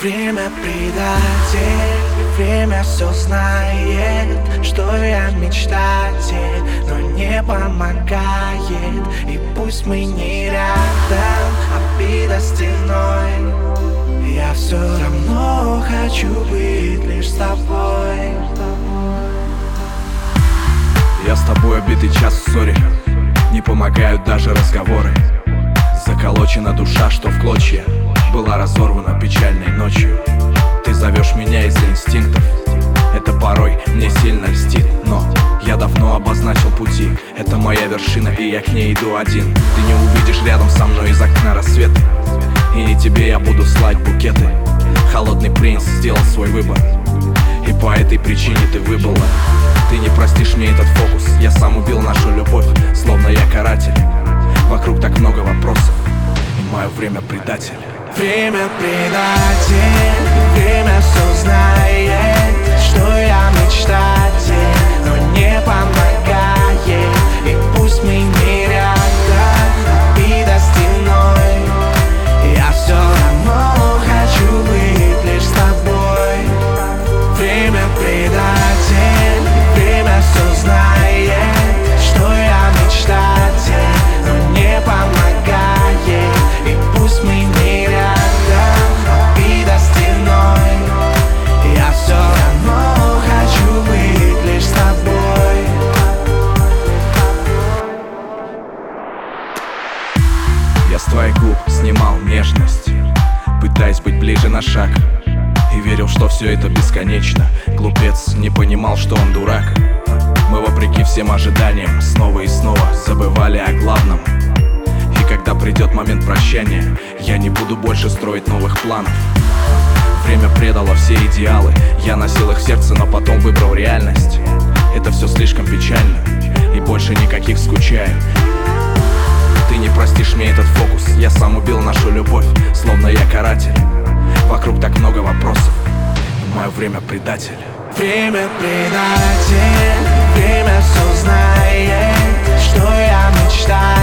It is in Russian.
Время предатель, время все знает Что я мечтатель, но не помогает И пусть мы не рядом, обида стеной. Я все равно хочу быть лишь с тобой. Я с тобой обитый час в ссоре Не помогают даже разговоры. Заколочена душа, что в клочья была разорвана печальной ночью. Ты зовешь меня из-за инстинктов. Это порой мне сильно льстит Но я давно обозначил пути. Это моя вершина и я к ней иду один. Ты не увидишь рядом со мной из окна рассветы И тебе я буду слать букеты. Холодный принц сделал свой выбор. И по этой причине ты выбыла Ты не простишь мне этот фокус предатель. Время предатель, время все знает Что я мечтатель, снимал нежность. Пытаясь быть ближе на шаг. И верил, что все это бесконечно. Глупец не понимал, что он дурак. Мы вопреки всем ожиданиям Снова и снова забывали о главном. И когда придет момент прощания Я не буду больше строить новых планов. Время предало все идеалы. Я носил их в сердце, но потом выбрал реальность. Это все слишком печально. И больше никаких скучаю простишь мне этот фокус Я сам убил нашу любовь, словно я каратель. Вокруг так много вопросов, мое время предатель. Время предатель, время все знает, что я мечтаю.